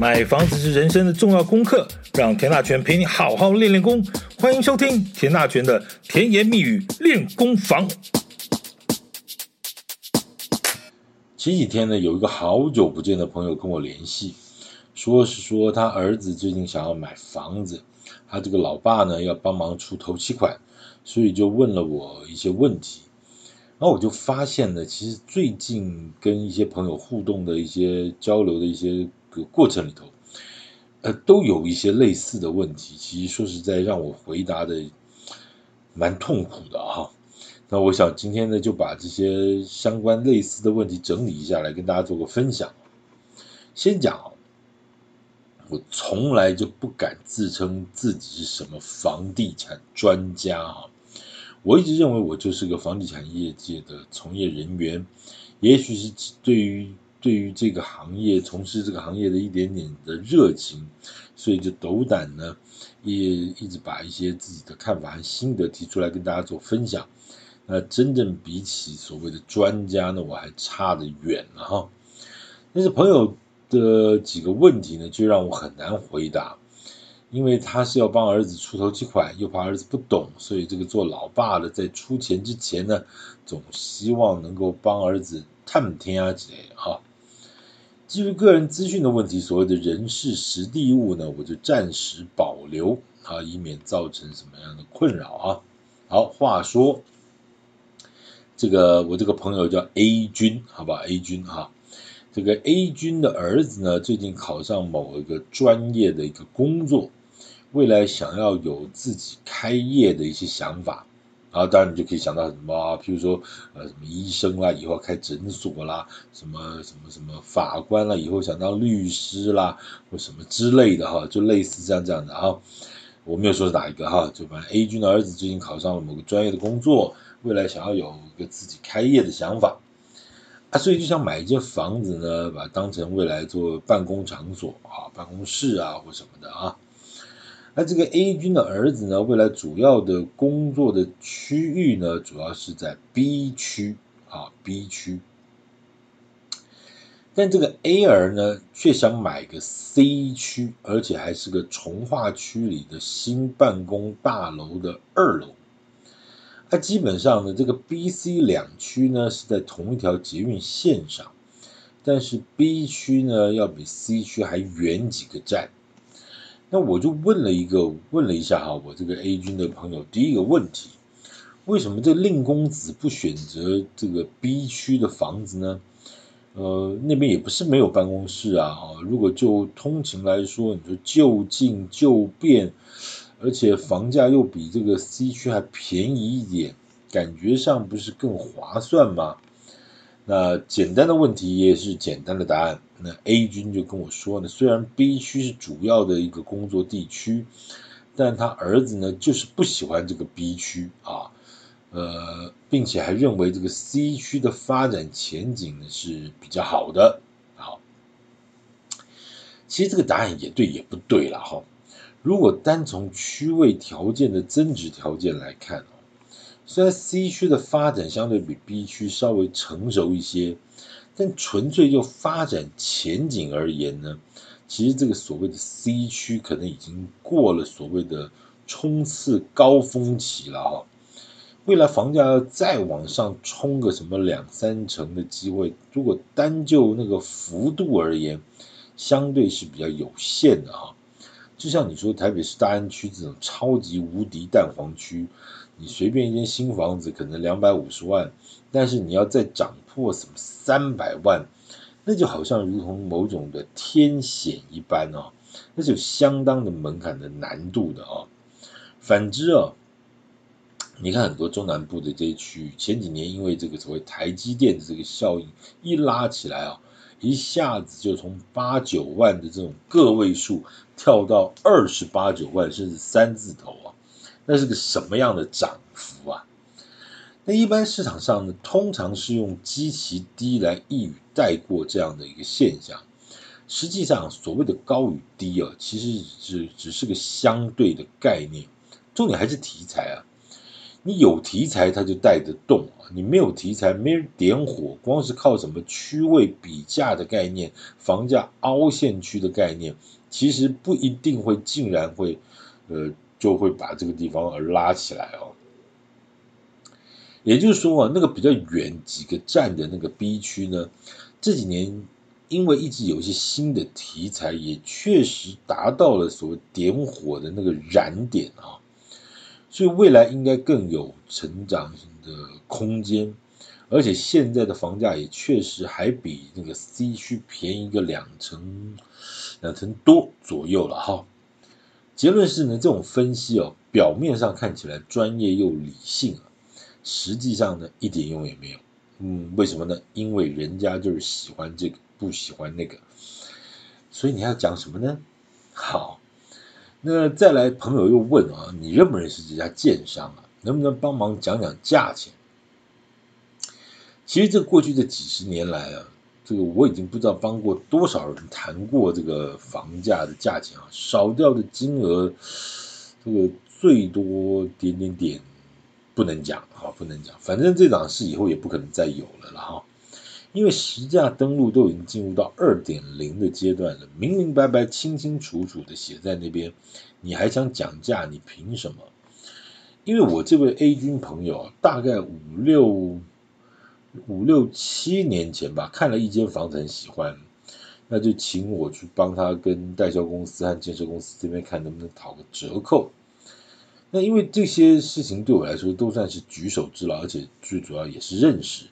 买房子是人生的重要功课，让田大权陪你好好练练功。欢迎收听田大权的甜言蜜语练功房。前几天呢，有一个好久不见的朋友跟我联系，说是说他儿子最近想要买房子，他这个老爸呢要帮忙出头期款，所以就问了我一些问题。然后我就发现呢，其实最近跟一些朋友互动的一些交流的一些个过程里头，呃，都有一些类似的问题。其实说实在，让我回答的蛮痛苦的哈。那我想今天呢，就把这些相关类似的问题整理一下来跟大家做个分享。先讲，我从来就不敢自称自己是什么房地产专家哈。我一直认为我就是个房地产业界的从业人员，也许是对于对于这个行业从事这个行业的一点点的热情，所以就斗胆呢，也一直把一些自己的看法和心得提出来跟大家做分享。那真正比起所谓的专家呢，我还差得远了哈。但是朋友的几个问题呢，就让我很难回答。因为他是要帮儿子出头期款，又怕儿子不懂，所以这个做老爸的在出钱之前呢，总希望能够帮儿子探听啊之类的哈。基于个人资讯的问题，所谓的人事实地物呢，我就暂时保留啊，以免造成什么样的困扰啊。好，话说这个我这个朋友叫 A 君，好吧，A 君哈。这个 A 君的儿子呢，最近考上某一个专业的一个工作。未来想要有自己开业的一些想法，然后当然你就可以想到什么啊，譬如说呃什么医生啦，以后开诊所啦，什么什么什么法官啦，以后想当律师啦，或什么之类的哈，就类似这样这样的哈。我没有说是哪一个哈，就反正 A 君的儿子最近考上了某个专业的工作，未来想要有一个自己开业的想法啊，所以就想买一间房子呢，把它当成未来做办公场所啊，办公室啊或什么的啊。那这个 A 君的儿子呢，未来主要的工作的区域呢，主要是在 B 区啊，B 区。但这个 A 儿呢，却想买个 C 区，而且还是个从化区里的新办公大楼的二楼。那基本上呢，这个 B、C 两区呢是在同一条捷运线上，但是 B 区呢要比 C 区还远几个站。那我就问了一个，问了一下哈，我这个 A 君的朋友，第一个问题，为什么这令公子不选择这个 B 区的房子呢？呃，那边也不是没有办公室啊，哈，如果就通勤来说，你说就近就便，而且房价又比这个 C 区还便宜一点，感觉上不是更划算吗？那简单的问题也是简单的答案。那 A 君就跟我说呢，虽然 B 区是主要的一个工作地区，但他儿子呢就是不喜欢这个 B 区啊，呃，并且还认为这个 C 区的发展前景呢是比较好的。好，其实这个答案也对也不对了哈。如果单从区位条件的增值条件来看，虽然 C 区的发展相对比 B 区稍微成熟一些。但纯粹就发展前景而言呢，其实这个所谓的 C 区可能已经过了所谓的冲刺高峰期了哈。未来房价要再往上冲个什么两三成的机会，如果单就那个幅度而言，相对是比较有限的哈。就像你说台北市大安区这种超级无敌蛋黄区，你随便一间新房子可能两百五十万。但是你要再涨破什么三百万，那就好像如同某种的天险一般哦，那是有相当的门槛的难度的哦。反之哦，你看很多中南部的这些区域，前几年因为这个所谓台积电的这个效应一拉起来啊，一下子就从八九万的这种个位数跳到二十八九万，甚至三字头啊，那是个什么样的涨幅啊？那一般市场上呢，通常是用极其低来一语带过这样的一个现象。实际上，所谓的高与低啊，其实只只是个相对的概念，重点还是题材啊。你有题材它就带得动啊，你没有题材没人点火，光是靠什么区位比价的概念，房价凹陷区的概念，其实不一定会竟然会呃就会把这个地方而拉起来哦。也就是说啊，那个比较远几个站的那个 B 区呢，这几年因为一直有一些新的题材，也确实达到了所谓点火的那个燃点啊，所以未来应该更有成长的空间，而且现在的房价也确实还比那个 C 区便宜个两成两成多左右了哈。结论是呢，这种分析哦，表面上看起来专业又理性啊。实际上呢，一点用也没有。嗯，为什么呢？因为人家就是喜欢这个，不喜欢那个。所以你要讲什么呢？好，那再来，朋友又问啊，你认不认识这家建商啊？能不能帮忙讲讲价钱？其实这过去这几十年来啊，这个我已经不知道帮过多少人谈过这个房价的价钱啊，少掉的金额，这个最多点点点。不能讲，好，不能讲，反正这档事以后也不可能再有了了哈，因为实价登录都已经进入到二点零的阶段了，明明白白、清清楚楚的写在那边，你还想讲价？你凭什么？因为我这位 A 君朋友大概五六五六七年前吧，看了一间房子很喜欢，那就请我去帮他跟代销公司和建设公司这边看能不能讨个折扣。那因为这些事情对我来说都算是举手之劳，而且最主要也是认识，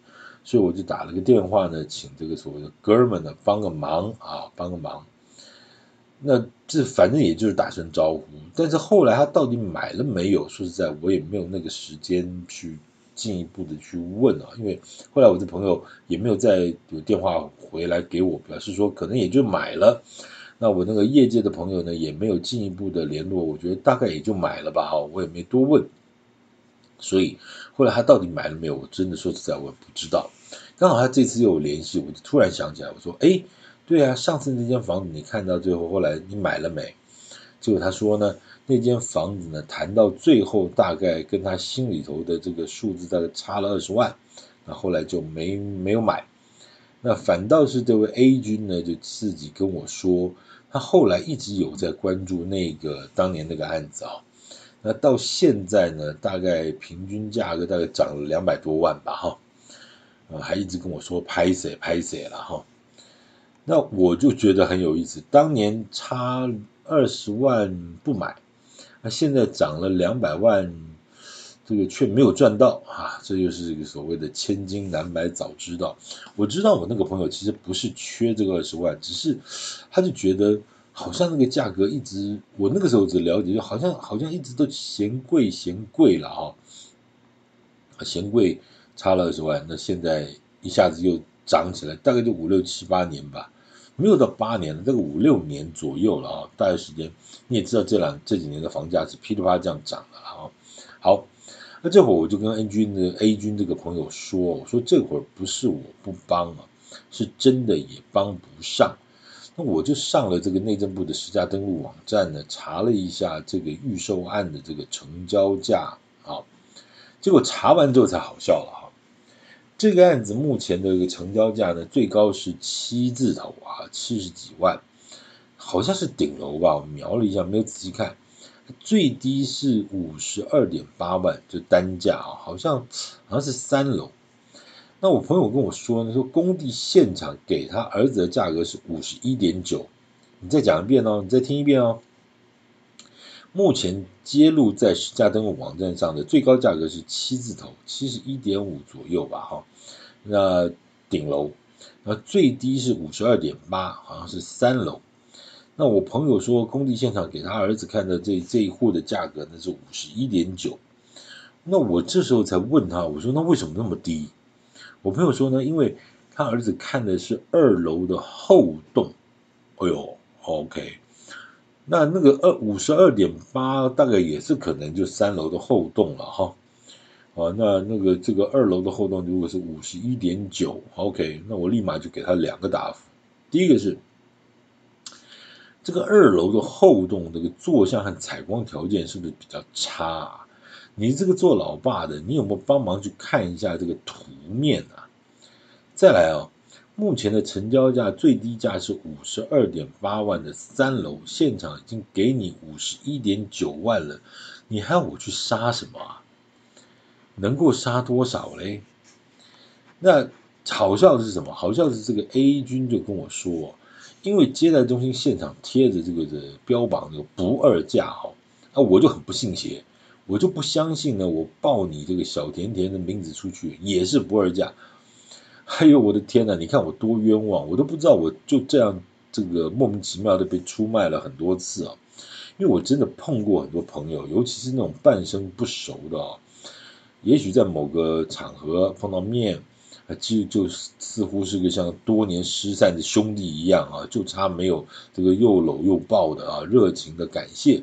所以我就打了个电话呢，请这个所谓的哥们呢帮个忙啊，帮个忙。那这反正也就是打声招呼，但是后来他到底买了没有？说实在，我也没有那个时间去进一步的去问啊，因为后来我的朋友也没有再有电话回来给我，表示说可能也就买了。那我那个业界的朋友呢，也没有进一步的联络，我觉得大概也就买了吧，哈，我也没多问。所以后来他到底买了没有，我真的说实在我也不知道。刚好他这次又有联系，我就突然想起来，我说，哎，对啊，上次那间房子你看到最后，后来你买了没？结果他说呢，那间房子呢，谈到最后大概跟他心里头的这个数字大概差了二十万，那后来就没没有买。那反倒是这位 A 君呢，就自己跟我说。他后来一直有在关注那个当年那个案子啊，那到现在呢，大概平均价格大概涨了两百多万吧，哈，啊，还一直跟我说拍谁拍谁了哈，那我就觉得很有意思，当年差二十万不买，那现在涨了两百万。这个却没有赚到啊！这就是这个所谓的千金难买早知道。我知道我那个朋友其实不是缺这个二十万，只是他就觉得好像那个价格一直，我那个时候只了解，就好像好像一直都嫌贵嫌贵了哈、啊，嫌贵差了二十万，那现在一下子又涨起来，大概就五六七八年吧，没有到八年，这个五六年左右了啊，大概时间你也知道这两这几年的房价是噼里啪啦这样涨了啊，好。那这会儿我就跟 A 君的 A 君这个朋友说，我说这会儿不是我不帮啊，是真的也帮不上。那我就上了这个内政部的实价登录网站呢，查了一下这个预售案的这个成交价啊，结果查完之后才好笑了哈。这个案子目前的一个成交价呢，最高是七字头啊，七十几万，好像是顶楼吧，我瞄了一下，没有仔细看。最低是五十二点八万，就单价啊，好像好像是三楼。那我朋友跟我说呢，说工地现场给他儿子的价格是五十一点九。你再讲一遍哦，你再听一遍哦。目前揭露在实价登录网站上的最高价格是七字头，七十一点五左右吧，哈。那顶楼，那最低是五十二点八，好像是三楼。那我朋友说，工地现场给他儿子看的这这一户的价格呢是五十一点九。那我这时候才问他，我说那为什么那么低？我朋友说呢，因为他儿子看的是二楼的后栋。哎呦，OK，那那个二五十二点八大概也是可能就三楼的后栋了哈。啊，那那个这个二楼的后栋如果是五十一点九，OK，那我立马就给他两个答复。第一个是。这个二楼的后栋这个坐向和采光条件是不是比较差啊？你这个做老爸的，你有没有帮忙去看一下这个图面啊？再来哦，目前的成交价最低价是五十二点八万的三楼，现场已经给你五十一点九万了，你还要我去杀什么啊？能够杀多少嘞？那好笑的是什么？好笑的是这个 A 君就跟我说，因为接待中心现场贴着这个的标榜这个不二价哈，啊，我就很不信邪。我就不相信呢，我报你这个小甜甜的名字出去也是不二价。哎呦我的天呐，你看我多冤枉，我都不知道我就这样这个莫名其妙的被出卖了很多次啊！因为我真的碰过很多朋友，尤其是那种半生不熟的啊，也许在某个场合碰到面啊，就就似乎是个像多年失散的兄弟一样啊，就差没有这个又搂又抱的啊，热情的感谢。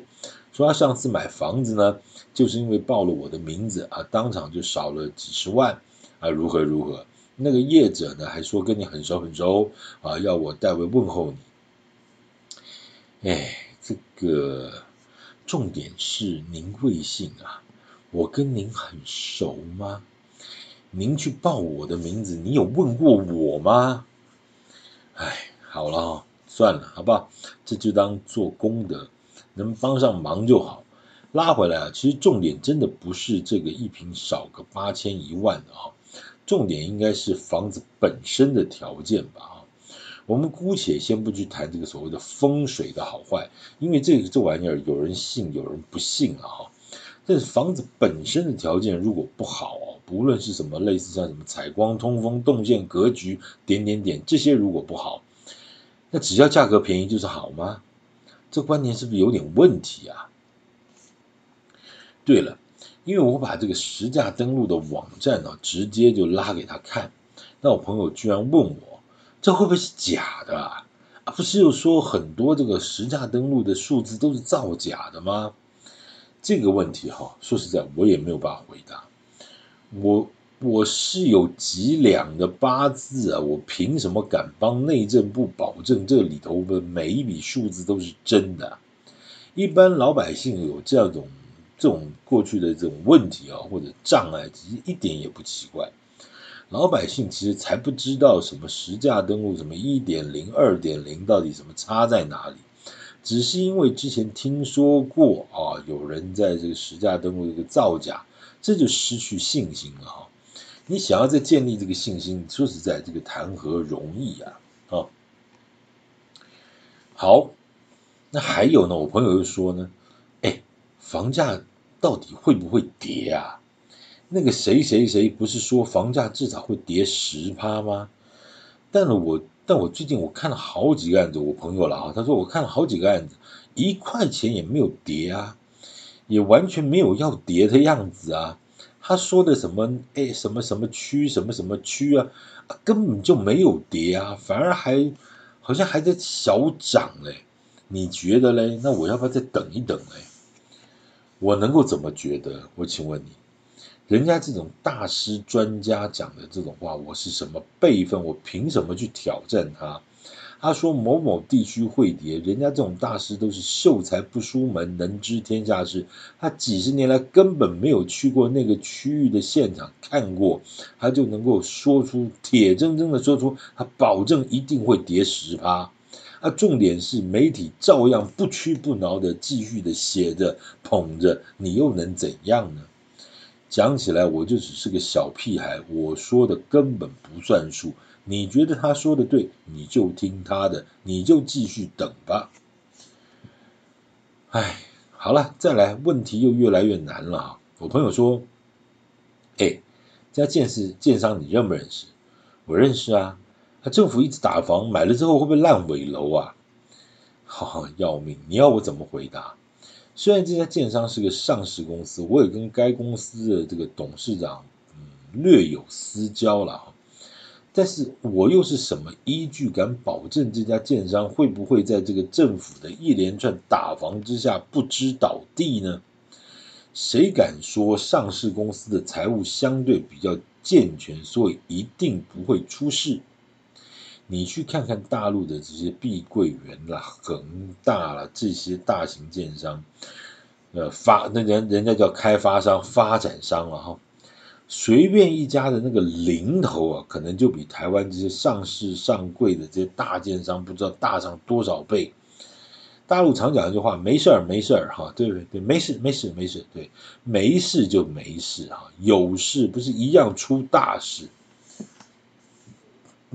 说他上次买房子呢，就是因为报了我的名字啊，当场就少了几十万啊，如何如何？那个业者呢，还说跟你很熟很熟啊，要我代为问候你。哎，这个重点是您贵姓啊？我跟您很熟吗？您去报我的名字，你有问过我吗？哎，好了，算了，好不好？这就当做功德。能帮上忙就好，拉回来啊！其实重点真的不是这个一瓶少个八千一万的啊，重点应该是房子本身的条件吧啊！我们姑且先不去谈这个所谓的风水的好坏，因为这个这玩意儿有人信有人不信啊哈。但是房子本身的条件如果不好哦，不论是什么类似像什么采光、通风、动线、格局点点点这些如果不好，那只要价格便宜就是好吗？这观念是不是有点问题啊？对了，因为我把这个实价登录的网站呢，直接就拉给他看，那我朋友居然问我，这会不会是假的啊？不是又说很多这个实价登录的数字都是造假的吗？这个问题哈，说实在，我也没有办法回答。我我是有几两的八字啊，我凭什么敢帮内政部保证这里头的每一笔数字都是真的？一般老百姓有这样种这种过去的这种问题啊，或者障碍，其实一点也不奇怪。老百姓其实才不知道什么实价登录，什么一点零、二点零到底什么差在哪里，只是因为之前听说过啊，有人在这个实价登录这个造假，这就失去信心了哈。你想要再建立这个信心，说实在，这个谈何容易啊！啊，好，那还有呢？我朋友又说呢，房价到底会不会跌啊？那个谁谁谁不是说房价至少会跌十趴吗？但我但我最近我看了好几个案子，我朋友了啊，他说我看了好几个案子，一块钱也没有跌啊，也完全没有要跌的样子啊。他说的什么？哎，什么什么区，什么什么区啊，啊？根本就没有跌啊，反而还好像还在小涨嘞。你觉得嘞？那我要不要再等一等嘞？我能够怎么觉得？我请问你，人家这种大师专家讲的这种话，我是什么辈分？我凭什么去挑战他？他说某某地区会跌，人家这种大师都是秀才不出门，能知天下事。他几十年来根本没有去过那个区域的现场看过，他就能够说出铁铮铮的说出，他保证一定会跌十趴。啊，重点是媒体照样不屈不挠的继续的写着捧着，你又能怎样呢？讲起来我就只是个小屁孩，我说的根本不算数。你觉得他说的对，你就听他的，你就继续等吧。哎，好了，再来，问题又越来越难了啊！我朋友说，哎，这家建设建商你认不认识？我认识啊。他政府一直打房，买了之后会不会烂尾楼啊？哈哈要命！你要我怎么回答？虽然这家建商是个上市公司，我也跟该公司的这个董事长嗯略有私交了。但是我又是什么依据敢保证这家建商会不会在这个政府的一连串打房之下不知倒地呢？谁敢说上市公司的财务相对比较健全，所以一定不会出事？你去看看大陆的这些碧桂园啦、恒大啦这些大型建商，呃发那人人家叫开发商、发展商了哈，随便一家的那个零头啊，可能就比台湾这些上市上柜的这些大建商不知道大上多少倍。大陆常讲一句话，没事儿没事儿哈，对对对，没事没事没事，对，没事就没事哈，有事不是一样出大事。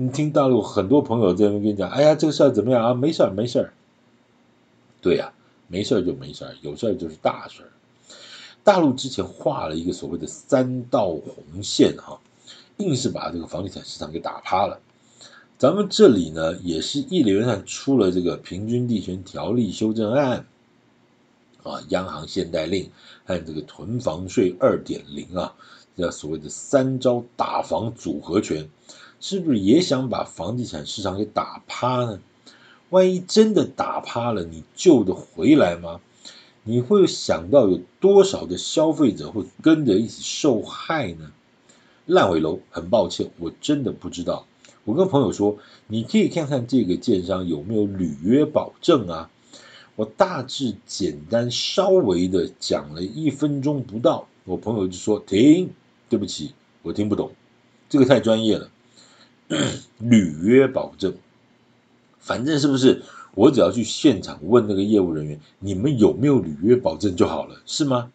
你听大陆很多朋友在那边跟你讲，哎呀，这个事儿怎么样啊？没事儿没事儿。对呀、没事儿就没事儿，有事儿就是大事儿。大陆之前画了一个所谓的三道红线哈，硬是把这个房地产市场给打趴了。咱们这里呢，也是一连串出了这个平均地权条例修正案，啊，央行限贷令还有这个囤房税二点零啊，这所谓的三招打房组合拳，是不是也想把房地产市场给打趴呢？万一真的打趴了，你救得回来吗？你会想到有多少的消费者会跟着一起受害呢？烂尾楼，很抱歉，我真的不知道。我跟朋友说，你可以看看这个建商有没有履约保证啊。我大致简单稍微的讲了一分钟不到，我朋友就说停，对不起，我听不懂，这个太专业了。履约保证，反正是不是我只要去现场问那个业务人员，你们有没有履约保证就好了，是吗？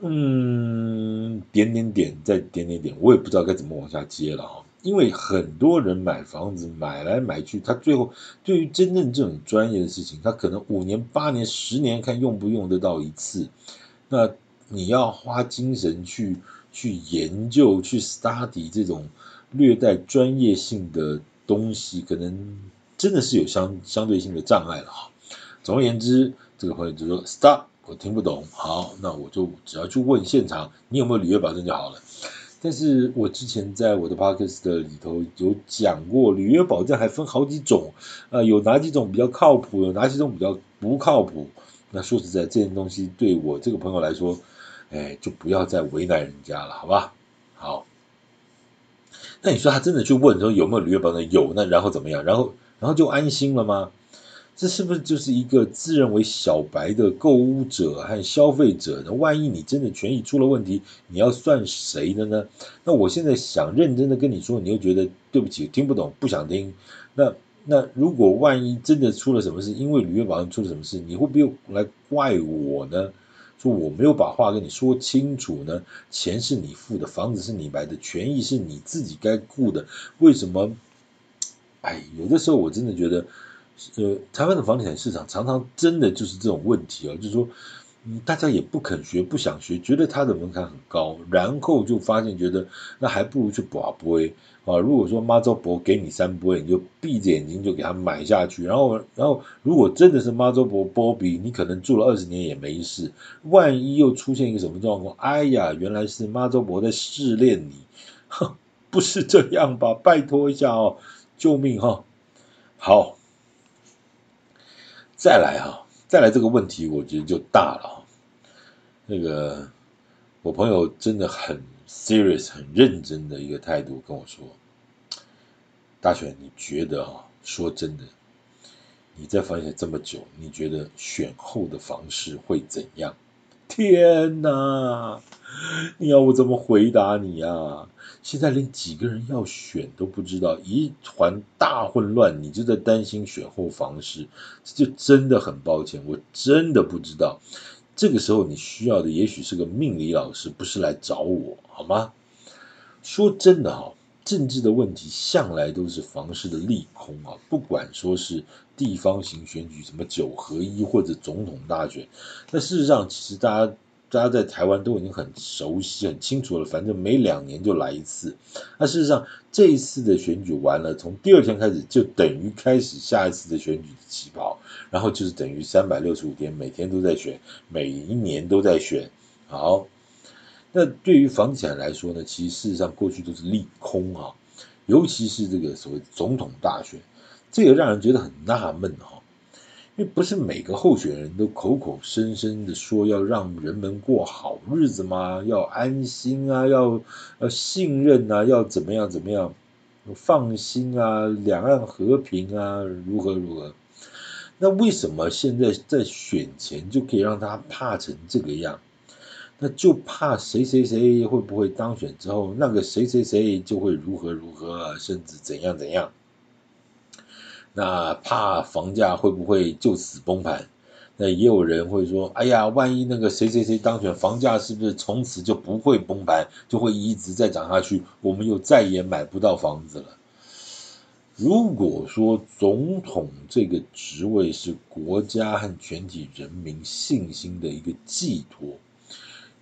嗯，点点点，再点点点，我也不知道该怎么往下接了哈。因为很多人买房子买来买去，他最后对于真正这种专业的事情，他可能五年、八年、十年看用不用得到一次。那你要花精神去去研究、去 study 这种略带专业性的东西，可能真的是有相相对性的障碍了哈。总而言之，这个朋友就说 stop，我听不懂。好，那我就只要去问现场，你有没有履约保证就好了。但是我之前在我的 podcast 里头有讲过，履约保证还分好几种，呃，有哪几种比较靠谱，有哪几种比较不靠谱。那说实在，这件东西对我这个朋友来说，哎，就不要再为难人家了，好吧？好。那你说他真的去问说有没有履约保证？有，那然后怎么样？然后然后就安心了吗？这是不是就是一个自认为小白的购物者和消费者呢？万一你真的权益出了问题，你要算谁的呢？那我现在想认真的跟你说，你又觉得对不起，听不懂，不想听。那那如果万一真的出了什么事，因为履约保证出了什么事，你会不会来怪我呢？说我没有把话跟你说清楚呢？钱是你付的，房子是你买的，权益是你自己该顾的，为什么？哎，有的时候我真的觉得。呃，台湾的房地产市场常常真的就是这种问题啊，就是说，大家也不肯学，不想学，觉得它的门槛很高，然后就发现觉得那还不如去博杯啊。如果说妈周博给你三杯，你就闭着眼睛就给他买下去，然后，然后如果真的是妈周博波比，你可能住了二十年也没事，万一又出现一个什么状况，哎呀，原来是妈周博在试炼你，不是这样吧？拜托一下哦，救命哈！好。再来哈，再来这个问题，我觉得就大了。那个我朋友真的很 serious、很认真的一个态度跟我说：“大选，你觉得哈？说真的，你在房地产这么久，你觉得选后的房市会怎样？”天哪！你要我怎么回答你呀？现在连几个人要选都不知道，一团大混乱，你就在担心选后房事，这就真的很抱歉，我真的不知道。这个时候你需要的也许是个命理老师，不是来找我，好吗？说真的哈，政治的问题向来都是房市的利空啊，不管说是地方型选举，什么九合一或者总统大选，那事实上其实大家。大家在台湾都已经很熟悉、很清楚了，反正每两年就来一次。那事实上，这一次的选举完了，从第二天开始就等于开始下一次的选举的起跑，然后就是等于三百六十五天，每天都在选，每一年都在选。好，那对于房地产来说呢，其实事实上过去都是利空啊，尤其是这个所谓总统大选，这个让人觉得很纳闷哈。因为不是每个候选人都口口声声的说要让人们过好日子吗？要安心啊，要要信任啊，要怎么样怎么样，放心啊，两岸和平啊，如何如何？那为什么现在在选前就可以让他怕成这个样？那就怕谁谁谁会不会当选之后，那个谁谁谁就会如何如何，甚至怎样怎样。那怕房价会不会就此崩盘？那也有人会说，哎呀，万一那个谁谁谁当选，房价是不是从此就不会崩盘，就会一直再涨下去，我们又再也买不到房子了。如果说总统这个职位是国家和全体人民信心的一个寄托，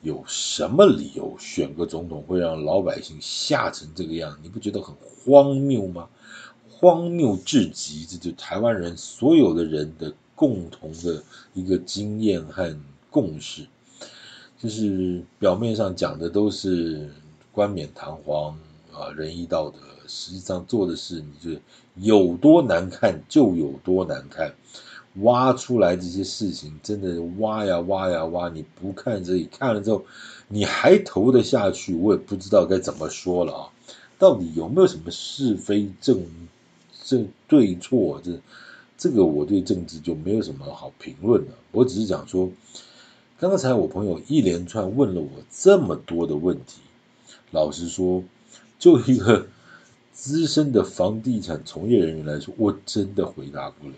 有什么理由选个总统会让老百姓吓成这个样？你不觉得很荒谬吗？荒谬至极，这就台湾人所有的人的共同的一个经验和共识，就是表面上讲的都是冠冕堂皇啊，仁义道德，实际上做的事，你就有多难看就有多难看，挖出来这些事情，真的挖呀挖呀挖，你不看这里，看了之后你还投得下去，我也不知道该怎么说了啊，到底有没有什么是非正？正对错，这这个我对政治就没有什么好评论的。我只是讲说，刚才我朋友一连串问了我这么多的问题，老实说，就一个资深的房地产从业人员来说，我真的回答不了。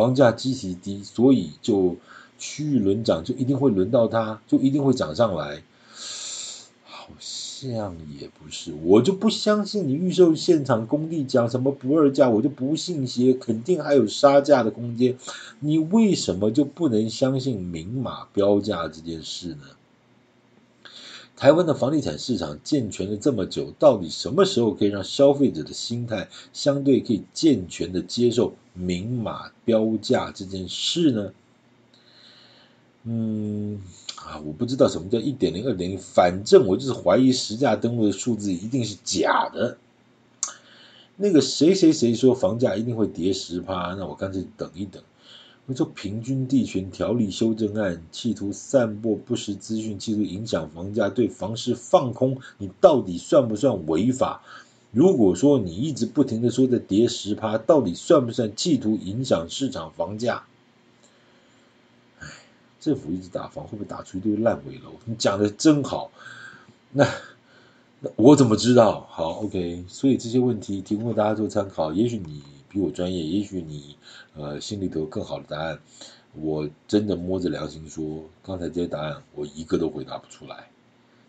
房价极其低，所以就区域轮涨，就一定会轮到它，就一定会涨上来。好像。也不是，我就不相信你预售现场工地讲什么不二价，我就不信邪，肯定还有杀价的空间。你为什么就不能相信明码标价这件事呢？台湾的房地产市场健全了这么久，到底什么时候可以让消费者的心态相对可以健全的接受明码标价这件事呢？嗯。啊，我不知道什么叫一点零、二点零，反正我就是怀疑实价登录的数字一定是假的。那个谁谁谁说房价一定会跌十趴，那我干脆等一等。我说平均地权条例修正案，企图散播不实资讯，企图影响房价，对房市放空，你到底算不算违法？如果说你一直不停的说在跌十趴，到底算不算企图影响市场房价？政府一直打房，会不会打出一堆烂尾楼？你讲的真好，那那我怎么知道？好，OK，所以这些问题提供给大家做参考。也许你比我专业，也许你呃心里头有更好的答案。我真的摸着良心说，刚才这些答案我一个都回答不出来。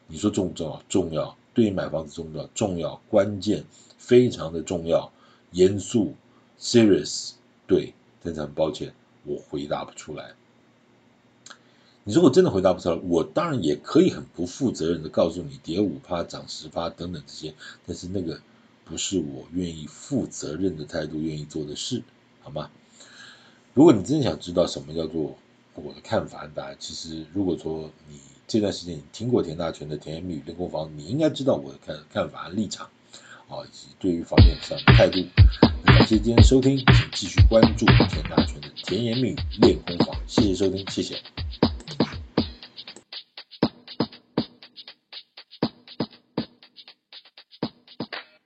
你说重不重要？重要，对于买房子重要，重要，关键，非常的重要，严肃，serious，对，真的很抱歉，我回答不出来。你如果真的回答不出来，我当然也可以很不负责任的告诉你跌五趴涨十趴等等这些，但是那个不是我愿意负责任的态度愿意做的事，好吗？如果你真的想知道什么叫做我的看法，答案其实如果说你这段时间你听过田大权的甜言蜜语练功房，你应该知道我的看看法立场啊，以及对于房地产的态度。感谢今天收听，请继续关注田大权的甜言蜜语练功房，谢谢收听，谢谢。